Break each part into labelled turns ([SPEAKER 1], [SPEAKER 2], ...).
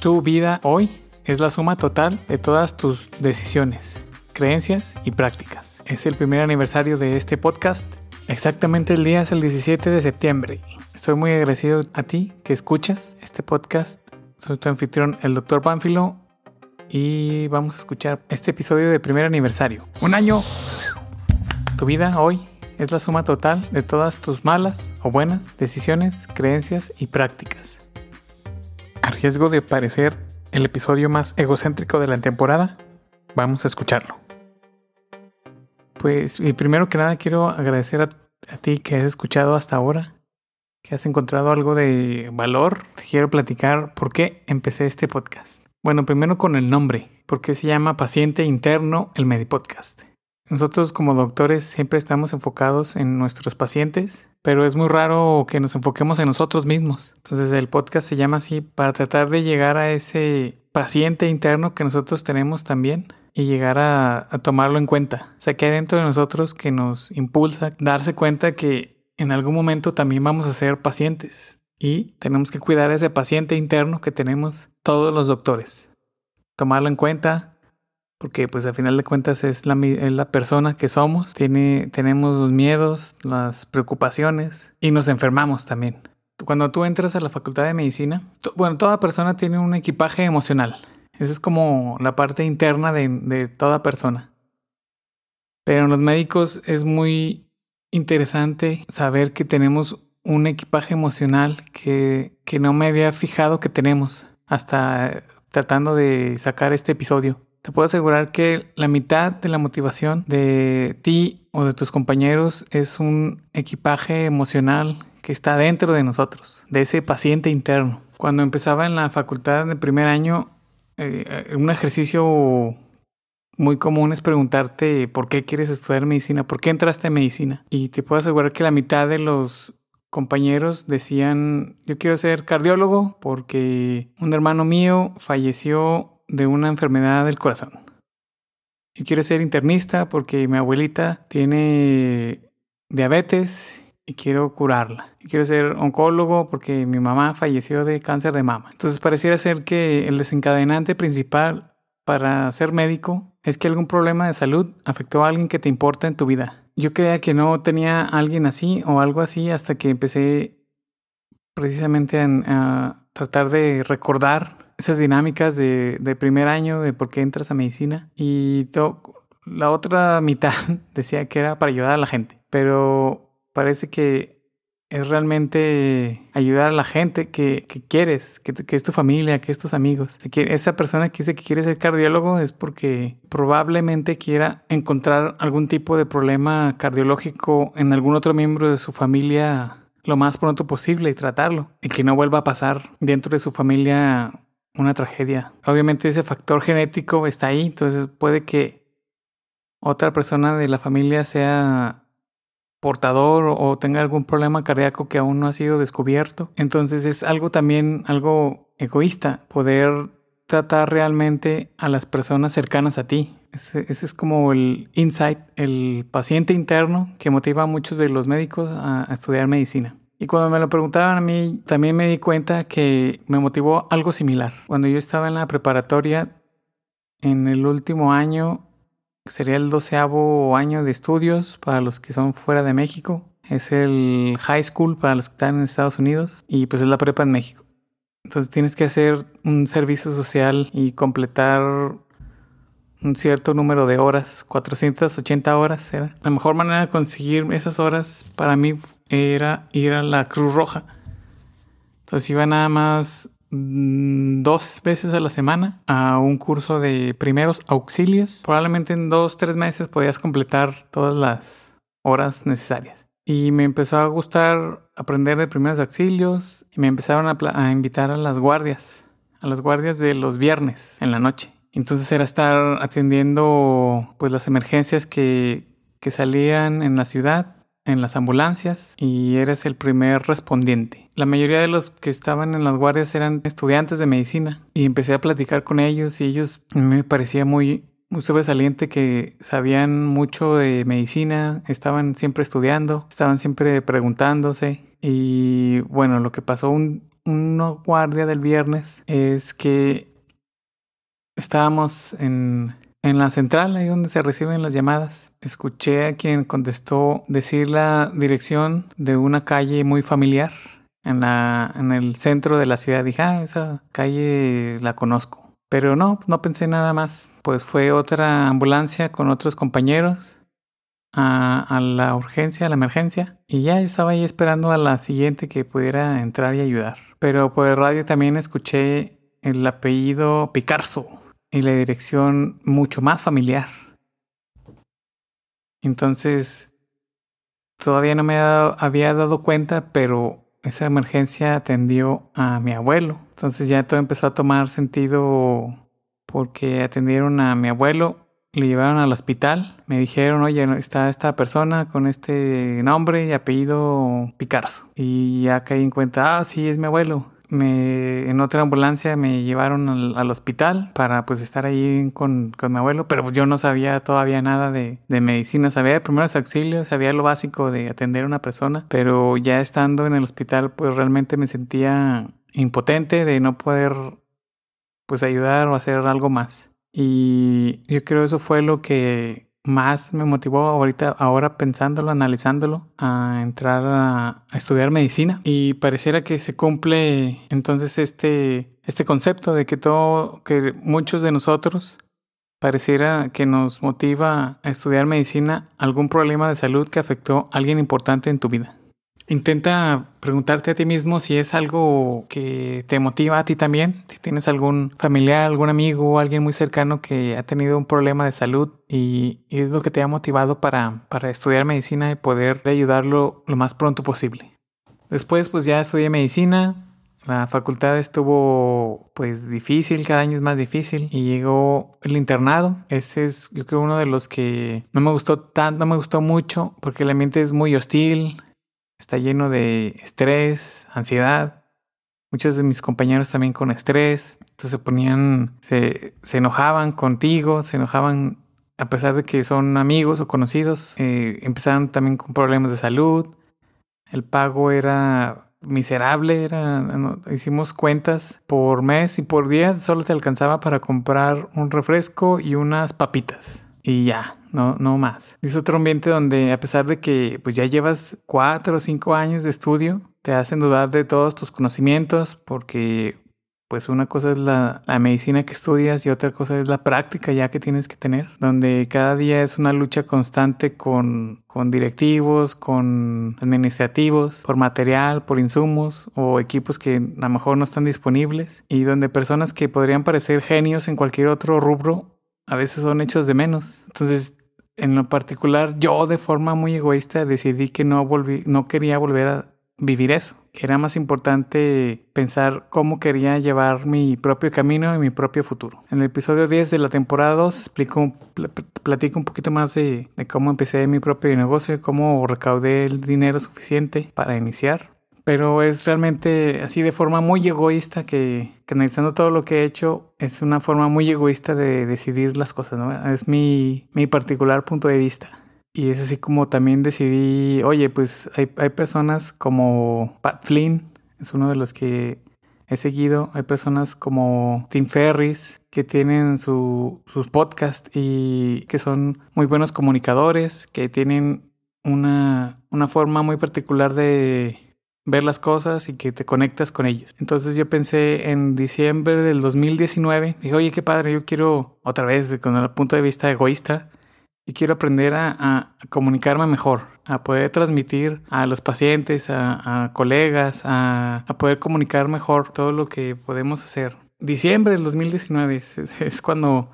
[SPEAKER 1] Tu vida hoy es la suma total de todas tus decisiones, creencias y prácticas. Es el primer aniversario de este podcast. Exactamente el día es el 17 de septiembre. Estoy muy agradecido a ti que escuchas este podcast. Soy tu anfitrión, el Dr. Pánfilo, y vamos a escuchar este episodio de primer aniversario. Un año. Tu vida hoy es la suma total de todas tus malas o buenas decisiones, creencias y prácticas. Riesgo de parecer el episodio más egocéntrico de la temporada, vamos a escucharlo. Pues, y primero que nada quiero agradecer a, a ti que has escuchado hasta ahora, que has encontrado algo de valor. Te quiero platicar por qué empecé este podcast. Bueno, primero con el nombre, porque se llama Paciente Interno el Medipodcast. Nosotros como doctores siempre estamos enfocados en nuestros pacientes, pero es muy raro que nos enfoquemos en nosotros mismos. Entonces el podcast se llama así para tratar de llegar a ese paciente interno que nosotros tenemos también y llegar a, tomarlo en cuenta. O sea, que hay dentro de nosotros que nos impulsa darse cuenta que en algún momento también vamos a ser pacientes y tenemos que cuidar a ese paciente interno que tenemos todos los doctores. Tomarlo en cuenta, porque pues al final de cuentas es la, es la persona que somos, Tiene, tenemos los miedos, las preocupaciones y nos enfermamos también. Cuando tú entras a la facultad de medicina, bueno, toda persona tiene un equipaje emocional. Esa es como la parte interna de, de toda persona. Pero en los médicos es muy interesante saber que tenemos un equipaje emocional que, que no me había fijado que tenemos hasta tratando de sacar este episodio. Te puedo asegurar que la mitad de la motivación de ti o de tus compañeros es un equipaje emocional que está dentro de nosotros, de ese paciente interno. Cuando empezaba en la facultad de primer año, eh, un ejercicio muy común es preguntarte por qué quieres estudiar medicina, por qué entraste en medicina. Y te puedo asegurar que la mitad de los compañeros decían, yo quiero ser cardiólogo porque un hermano mío falleció de una enfermedad del corazón. Yo quiero ser internista porque mi abuelita tiene diabetes y quiero curarla. Quiero ser oncólogo porque mi mamá falleció de cáncer de mama. Entonces pareciera ser que el desencadenante principal para ser médico es que algún problema de salud afectó a alguien que te importa en tu vida. Yo creía que no tenía alguien así o algo así hasta que empecé precisamente a, a tratar de recordar esas dinámicas de, de, primer año, de por qué entras a medicina. Y la otra mitad decía que era para ayudar a la gente. Pero parece que es realmente ayudar a la gente que, que quieres, que, que, es tu familia, que es tus amigos. Esa persona que dice que quiere ser cardiólogo es porque probablemente quiera encontrar algún tipo de problema cardiológico en algún otro miembro de su familia lo más pronto posible y tratarlo. Y que no vuelva a pasar dentro de su familia una tragedia. Obviamente ese factor genético está ahí, entonces puede que otra persona de la familia sea portador o tenga algún problema cardíaco que aún no ha sido descubierto. Entonces es algo también algo egoísta poder tratar realmente a las personas cercanas a ti. Ese, ese, es como el insight, el paciente interno que motiva a muchos de los médicos a, a estudiar medicina. Y cuando me lo preguntaban a mí, también me di cuenta que me motivó algo similar. Cuando yo estaba en la preparatoria, en el último año, sería el doceavo año de estudios para los que son fuera de México. Es el high school para los que están en Estados Unidos y pues es la prepa en México. Entonces tienes que hacer un servicio social y completar un cierto número de horas, 480 horas era. La mejor manera de conseguir esas horas para mí era ir a la Cruz Roja. Entonces iba nada más dos veces a la semana a un curso de primeros auxilios. Probablemente en dos, tres meses podías completar todas las horas necesarias. Y me empezó a gustar aprender de primeros auxilios y me empezaron a invitar a las guardias, a las guardias de los viernes en la noche. Entonces era estar atendiendo pues las emergencias que, que salían en la ciudad, en las ambulancias, y eres el primer respondiente. La mayoría de los que estaban en las guardias eran estudiantes de medicina y empecé a platicar con ellos y ellos me parecía muy, muy sobresaliente que sabían mucho de medicina, estaban siempre estudiando, estaban siempre preguntándose y bueno, lo que pasó un, una guardia del viernes es que estábamos en, en la central, ahí donde se reciben las llamadas. Escuché a quien contestó decir la dirección de una calle muy familiar en, la, en el centro de la ciudad. Dije, ah, esa calle la conozco. Pero no, no pensé nada más. Pues fue otra ambulancia con otros compañeros a, a, la urgencia, a la emergencia. Y ya yo estaba ahí esperando a la siguiente que pudiera entrar y ayudar. Pero por el radio también escuché el apellido Picarzo y la dirección mucho más familiar. Entonces, todavía no me había dado cuenta, pero esa emergencia atendió a mi abuelo. Entonces ya todo empezó a tomar sentido porque atendieron a mi abuelo, le llevaron al hospital, me dijeron, oye, está esta persona con este nombre y apellido Picarzo. Y ya caí en cuenta, ah, sí, es mi abuelo me, en otra ambulancia me llevaron al, hospital para pues estar ahí con, con, mi abuelo, pero pues, yo no sabía todavía nada de, de, medicina, sabía de primeros auxilios, sabía lo básico de atender a una persona, pero ya estando en el hospital pues realmente me sentía impotente de no poder pues ayudar o hacer algo más. Y yo creo eso fue lo que más me motivó ahorita, ahora pensándolo, analizándolo, a entrar a, estudiar medicina. Y pareciera que se cumple entonces este, este concepto de que todo, que muchos de nosotros pareciera que nos motiva a estudiar medicina algún problema de salud que afectó a alguien importante en tu vida. Intenta preguntarte a ti mismo si es algo que te motiva a ti también, si tienes algún familiar, algún amigo alguien muy cercano que ha tenido un problema de salud y, es lo que te ha motivado para, para estudiar medicina y poder ayudarlo lo más pronto posible. Después pues ya estudié medicina, la facultad estuvo pues difícil, cada año es más difícil y llegó el internado. Ese es yo creo uno de los que no me gustó tanto, no me gustó mucho porque el ambiente es muy hostil, está lleno de estrés, ansiedad. Muchos de mis compañeros también con estrés. Entonces se ponían, se, se enojaban contigo, se enojaban a pesar de que son amigos o conocidos. Eh, empezaron también con problemas de salud. El pago era miserable, era, hicimos cuentas por mes y por día solo te alcanzaba para comprar un refresco y unas papitas y ya, no, no más. Es otro ambiente donde a pesar de que pues ya llevas cuatro o cinco años de estudio, te hacen dudar de todos tus conocimientos porque pues una cosa es la, la, medicina que estudias y otra cosa es la práctica ya que tienes que tener, donde cada día es una lucha constante con, con directivos, con administrativos, por material, por insumos o equipos que a lo mejor no están disponibles y donde personas que podrían parecer genios en cualquier otro rubro a veces son hechos de menos. Entonces, en lo particular, yo de forma muy egoísta decidí que no volví, no quería volver a vivir eso, que era más importante pensar cómo quería llevar mi propio camino y mi propio futuro. En el episodio 10 de la temporada 2 explico, platico un poquito más de, de cómo empecé mi propio negocio, cómo recaudé el dinero suficiente para iniciar pero es realmente así de forma muy egoísta que, analizando todo lo que he hecho, es una forma muy egoísta de decidir las cosas, ¿no? Es mi, mi particular punto de vista. Y es así como también decidí, oye, pues hay, hay personas como Pat Flynn, es uno de los que he seguido, hay personas como Tim Ferris que tienen su, sus podcasts y que son muy buenos comunicadores, que tienen una, una forma muy particular de ver las cosas y que te conectas con ellos. Entonces yo pensé en diciembre del 2019, dije, oye, qué padre, yo quiero otra vez con el punto de vista egoísta y quiero aprender a, comunicarme mejor, a poder transmitir a los pacientes, a, colegas, a, poder comunicar mejor todo lo que podemos hacer. Diciembre del 2019 es cuando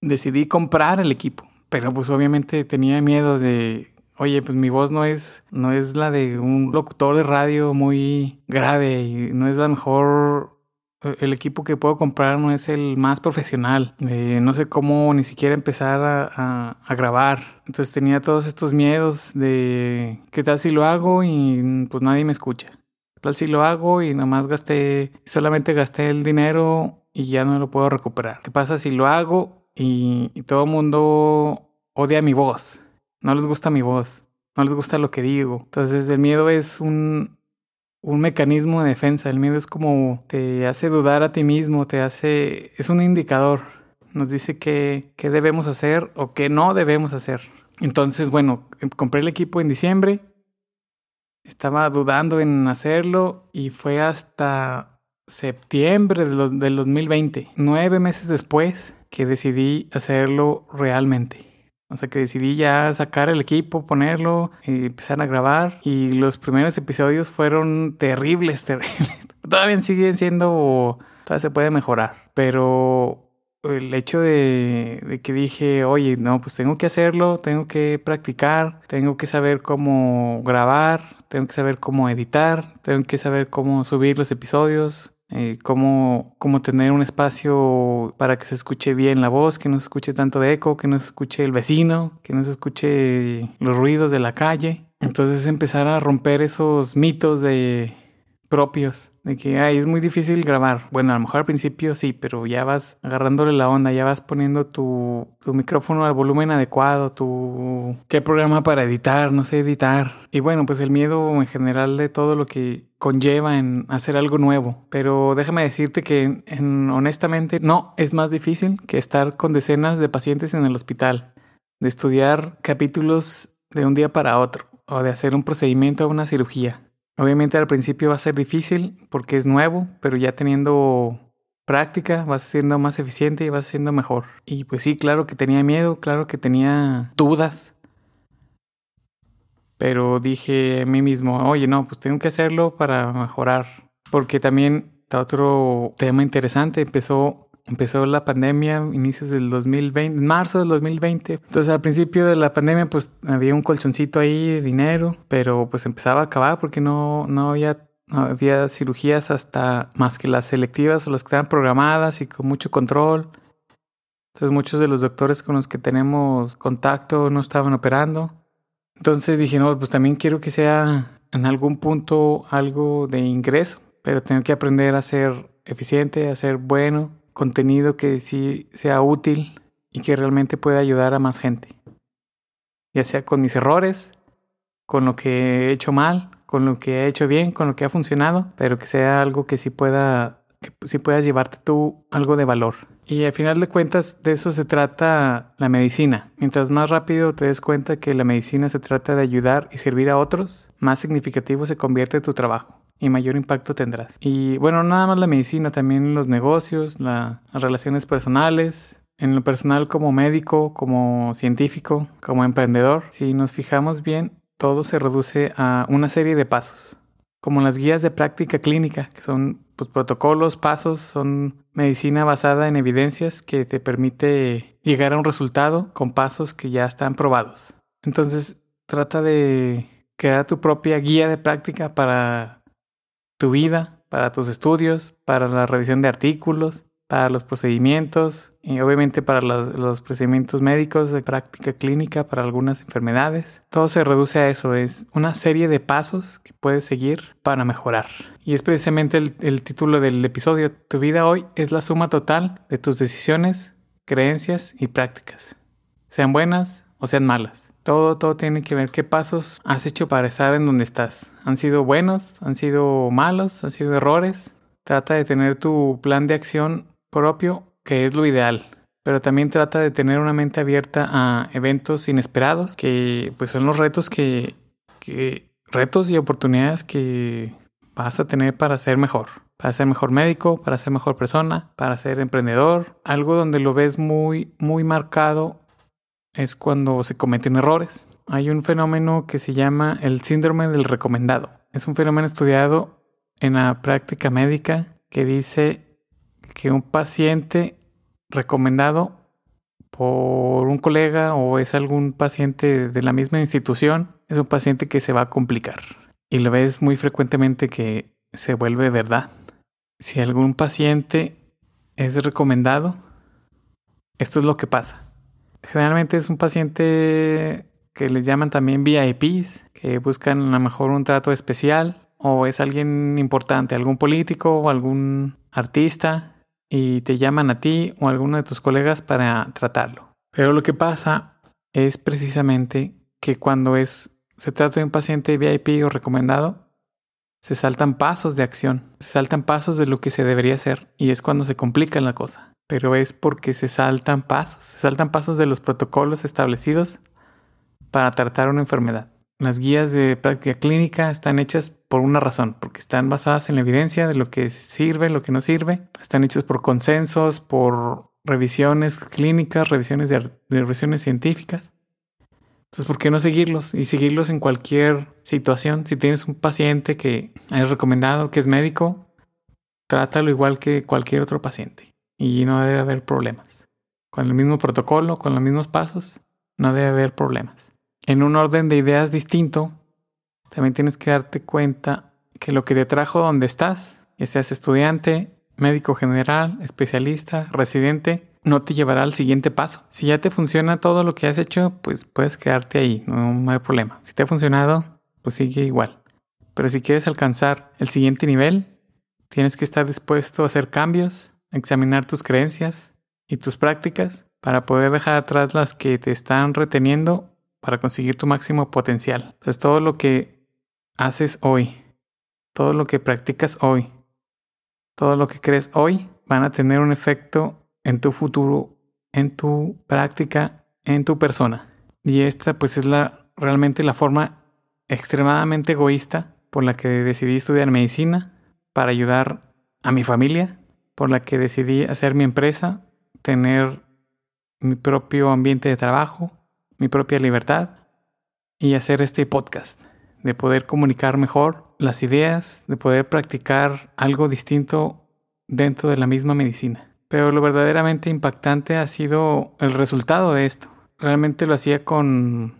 [SPEAKER 1] decidí comprar el equipo, pero pues obviamente tenía miedo de oye, pues mi voz no es, no es la de un locutor de radio muy grave y no es la mejor eh, el equipo que puedo comprar no es el más profesional. Eh, no sé cómo ni siquiera empezar a, grabar. Entonces tenía todos estos miedos de qué tal si lo hago y pues nadie me escucha. ¿Qué tal si lo hago y nomás gasté, solamente gasté el dinero y ya no lo puedo recuperar? ¿Qué pasa si lo hago y, y todo el mundo odia mi voz? No les gusta mi voz, no les gusta lo que digo. Entonces el miedo es un, un mecanismo de defensa. El miedo es como te hace dudar a ti mismo, te hace, es un indicador. Nos dice qué, qué debemos hacer o qué no debemos hacer. Entonces, bueno, compré el equipo en diciembre. Estaba dudando en hacerlo y fue hasta septiembre del 2020, nueve meses después, que decidí hacerlo realmente. O sea que decidí ya sacar el equipo, ponerlo, y empezar a grabar. Y los primeros episodios fueron terribles, terribles. Todavía siguen siendo, todavía se puede mejorar. Pero el hecho de, de, que dije, oye, no, pues tengo que hacerlo, tengo que practicar, tengo que saber cómo grabar, tengo que saber cómo editar, tengo que saber cómo subir los episodios, eh, cómo, tener un espacio para que se escuche bien la voz, que no se escuche tanto de eco, que no se escuche el vecino, que no se escuche los ruidos de la calle. Entonces empezar a romper esos mitos de propios de que ay, es muy difícil grabar. Bueno, a lo mejor al principio sí, pero ya vas agarrándole la onda, ya vas poniendo tu, tu micrófono al volumen adecuado, tu qué programa para editar, no sé editar. Y bueno, pues el miedo en general de todo lo que conlleva en hacer algo nuevo. Pero déjame decirte que en, honestamente no es más difícil que estar con decenas de pacientes en el hospital, de estudiar capítulos de un día para otro o de hacer un procedimiento o una cirugía. Obviamente al principio va a ser difícil porque es nuevo, pero ya teniendo práctica vas siendo más eficiente y vas siendo mejor. Y pues sí, claro que tenía miedo, claro que tenía dudas. Pero dije a mí mismo, oye, no, pues tengo que hacerlo para mejorar. Porque también está otro tema interesante. Empezó empezó la pandemia, inicios del 2020, marzo del 2020. Entonces al principio de la pandemia pues había un colchoncito ahí de dinero, pero pues empezaba a acabar porque no, no había había cirugías hasta más que las selectivas o las que estaban programadas y con mucho control. Entonces muchos de los doctores con los que tenemos contacto no estaban operando. Entonces dije, no, pues también quiero que sea en algún punto algo de ingreso, pero tengo que aprender a ser eficiente, a ser bueno contenido que sí sea útil y que realmente pueda ayudar a más gente. Ya sea con mis errores, con lo que he hecho mal, con lo que he hecho bien, con lo que ha funcionado, pero que sea algo que sí pueda, que sí puedas llevarte tú algo de valor. Y al final de cuentas de eso se trata la medicina. Mientras más rápido te des cuenta que la medicina se trata de ayudar y servir a otros, más significativo se convierte tu trabajo y mayor impacto tendrás. Y bueno, nada más la medicina, también los negocios, las relaciones personales, en lo personal como médico, como científico, como emprendedor. Si nos fijamos bien, todo se reduce a una serie de pasos, como las guías de práctica clínica, que son pues, protocolos, pasos, son medicina basada en evidencias que te permite llegar a un resultado con pasos que ya están probados. Entonces, trata de crear tu propia guía de práctica para tu vida, para tus estudios, para la revisión de artículos, para los procedimientos y obviamente para los, procedimientos médicos de práctica clínica para algunas enfermedades. Todo se reduce a eso, es una serie de pasos que puedes seguir para mejorar. Y es precisamente el, título del episodio. Tu vida hoy es la suma total de tus decisiones, creencias y prácticas, sean buenas o sean malas. Todo, todo tiene que ver qué pasos has hecho para estar en donde estás. ¿Han sido buenos? ¿Han sido malos? ¿Han sido errores? Trata de tener tu plan de acción propio, que es lo ideal. Pero también trata de tener una mente abierta a eventos inesperados, que pues son los retos que, que retos y oportunidades que vas a tener para ser mejor, para ser mejor médico, para ser mejor persona, para ser emprendedor, algo donde lo ves muy, muy marcado es cuando se cometen errores. Hay un fenómeno que se llama el síndrome del recomendado. Es un fenómeno estudiado en la práctica médica que dice que un paciente recomendado por un colega o es algún paciente de la misma institución es un paciente que se va a complicar. Y lo ves muy frecuentemente que se vuelve verdad. Si algún paciente es recomendado, esto es lo que pasa generalmente es un paciente que les llaman también VIPs, que buscan a lo mejor un trato especial, o es alguien importante, algún político o algún artista, y te llaman a ti o a alguno de tus colegas para tratarlo. Pero lo que pasa es precisamente que cuando es, se trata de un paciente VIP o recomendado, se saltan pasos de acción, se saltan pasos de lo que se debería hacer y es cuando se complica la cosa. Pero es porque se saltan pasos, se saltan pasos de los protocolos establecidos para tratar una enfermedad. Las guías de práctica clínica están hechas por una razón, porque están basadas en la evidencia de lo que sirve, lo que no sirve. Están hechas por consensos, por revisiones clínicas, revisiones de, revisiones científicas. Entonces, ¿por qué no seguirlos? Y seguirlos en cualquier situación. Si tienes un paciente que es recomendado, que es médico, trátalo igual que cualquier otro paciente. Y no debe haber problemas. Con el mismo protocolo, con los mismos pasos, no debe haber problemas en un orden de ideas distinto, también tienes que darte cuenta que lo que te trajo donde estás, ya seas estudiante, médico general, especialista, residente, no te llevará al siguiente paso. Si ya te funciona todo lo que has hecho, pues puedes quedarte ahí, no, hay problema. Si te ha funcionado, pues sigue igual. Pero si quieres alcanzar el siguiente nivel, tienes que estar dispuesto a hacer cambios, examinar tus creencias y tus prácticas para poder dejar atrás las que te están reteniendo para conseguir tu máximo potencial. Entonces todo lo que haces hoy, todo lo que practicas hoy, todo lo que crees hoy van a tener un efecto en tu futuro, en tu práctica, en tu persona. Y esta pues es la realmente la forma extremadamente egoísta por la que decidí estudiar medicina para ayudar a mi familia, por la que decidí hacer mi empresa, tener mi propio ambiente de trabajo, mi propia libertad y hacer este podcast, de poder comunicar mejor las ideas, de poder practicar algo distinto dentro de la misma medicina. Pero lo verdaderamente impactante ha sido el resultado de esto. Realmente lo hacía con,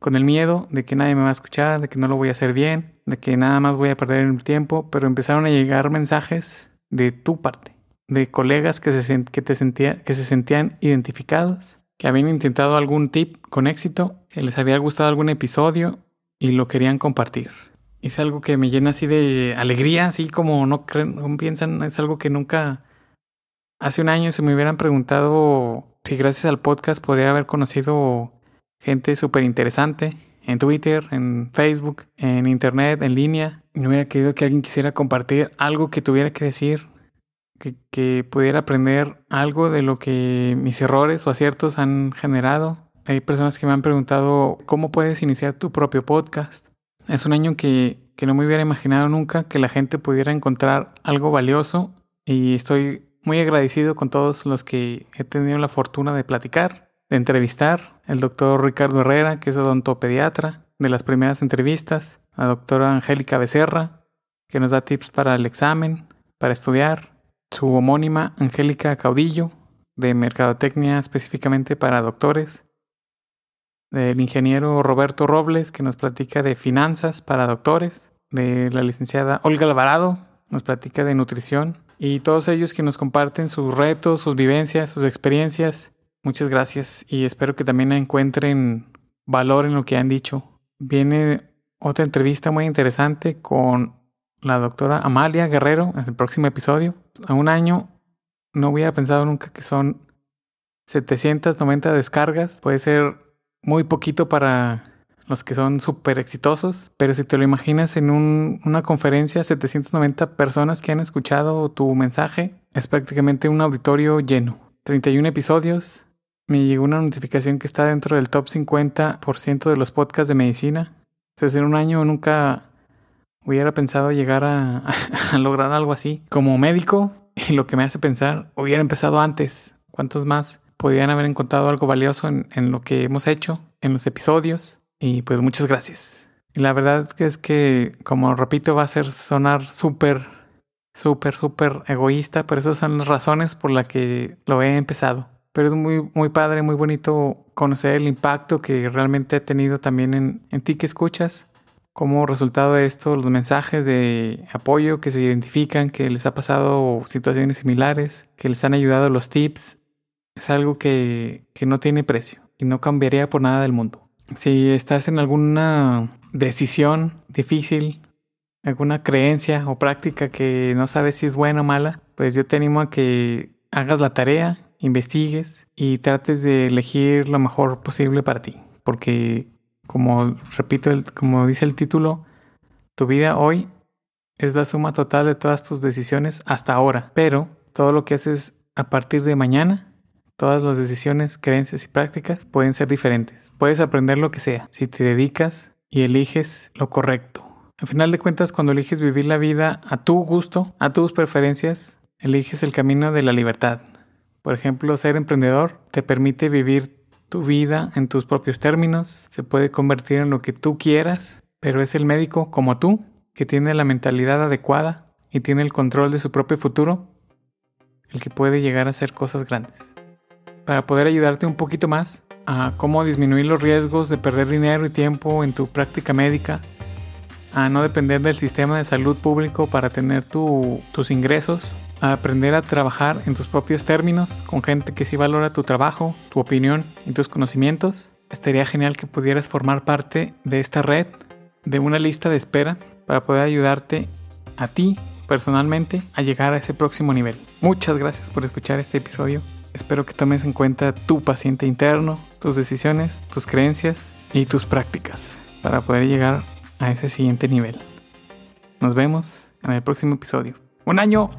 [SPEAKER 1] con el miedo de que nadie me va a escuchar, de que no lo voy a hacer bien, de que nada más voy a perder el tiempo, pero empezaron a llegar mensajes de tu parte, de colegas que se, que te sentía, que se sentían identificados que habían intentado algún tip con éxito, que les había gustado algún episodio y lo querían compartir. Es algo que me llena así de alegría, así como no, creen, piensan, es algo que nunca... Hace un año se me hubieran preguntado si gracias al podcast podría haber conocido gente súper interesante en Twitter, en Facebook, en Internet, en línea. No hubiera querido que alguien quisiera compartir algo que tuviera que decir que, pudiera aprender algo de lo que mis errores o aciertos han generado. Hay personas que me han preguntado cómo puedes iniciar tu propio podcast. Es un año que, que no me hubiera imaginado nunca que la gente pudiera encontrar algo valioso y estoy muy agradecido con todos los que he tenido la fortuna de platicar, de entrevistar. El doctor Ricardo Herrera, que es odontopediatra, de las primeras entrevistas. La doctora Angélica Becerra, que nos da tips para el examen, para estudiar su homónima Angélica Caudillo, de Mercadotecnia específicamente para doctores, del ingeniero Roberto Robles, que nos platica de finanzas para doctores, de la licenciada Olga Alvarado, nos platica de nutrición, y todos ellos que nos comparten sus retos, sus vivencias, sus experiencias. Muchas gracias y espero que también encuentren valor en lo que han dicho. Viene otra entrevista muy interesante con la doctora Amalia Guerrero en el próximo episodio. A un año no hubiera pensado nunca que son 790 descargas. Puede ser muy poquito para los que son súper exitosos, pero si te lo imaginas en una conferencia, 790 personas que han escuchado tu mensaje, es prácticamente un auditorio lleno. 31 episodios. Me llegó una notificación que está dentro del top 50% de los podcasts de medicina. Entonces en un año nunca hubiera pensado llegar a, lograr algo así. Como médico, y lo que me hace pensar, hubiera empezado antes. ¿Cuántos más podrían haber encontrado algo valioso en, en lo que hemos hecho, en los episodios? Y pues muchas gracias. Y la verdad es que, como repito, va a ser sonar súper, súper, súper egoísta, pero esas son las razones por las que lo he empezado. Pero es muy, muy padre, muy bonito conocer el impacto que realmente ha tenido también en, en ti que escuchas como resultado de esto, los mensajes de apoyo que se identifican, que les ha pasado situaciones similares, que les han ayudado los tips, es algo que, que no tiene precio y no cambiaría por nada del mundo. Si estás en alguna decisión difícil, alguna creencia o práctica que no sabes si es buena o mala, pues yo te animo a que hagas la tarea, investigues y trates de elegir lo mejor posible para ti. Porque como repito, como dice el título, tu vida hoy es la suma total de todas tus decisiones hasta ahora, pero todo lo que haces a partir de mañana, todas las decisiones, creencias y prácticas pueden ser diferentes. Puedes aprender lo que sea si te dedicas y eliges lo correcto. Al final de cuentas, cuando eliges vivir la vida a tu gusto, a tus preferencias, eliges el camino de la libertad. Por ejemplo, ser emprendedor te permite vivir tu vida en tus propios términos, se puede convertir en lo que tú quieras, pero es el médico como tú que tiene la mentalidad adecuada y tiene el control de su propio futuro, el que puede llegar a hacer cosas grandes. Para poder ayudarte un poquito más a cómo disminuir los riesgos de perder dinero y tiempo en tu práctica médica, a no depender del sistema de salud público para tener tus ingresos, a aprender a trabajar en tus propios términos con gente que sí valora tu trabajo, tu opinión y tus conocimientos, estaría genial que pudieras formar parte de esta red, de una lista de espera para poder ayudarte a ti personalmente a llegar a ese próximo nivel. Muchas gracias por escuchar este episodio. Espero que tomes en cuenta tu paciente interno, tus decisiones, tus creencias y tus prácticas para poder llegar a ese siguiente nivel. Nos vemos en el próximo episodio. ¡Un año!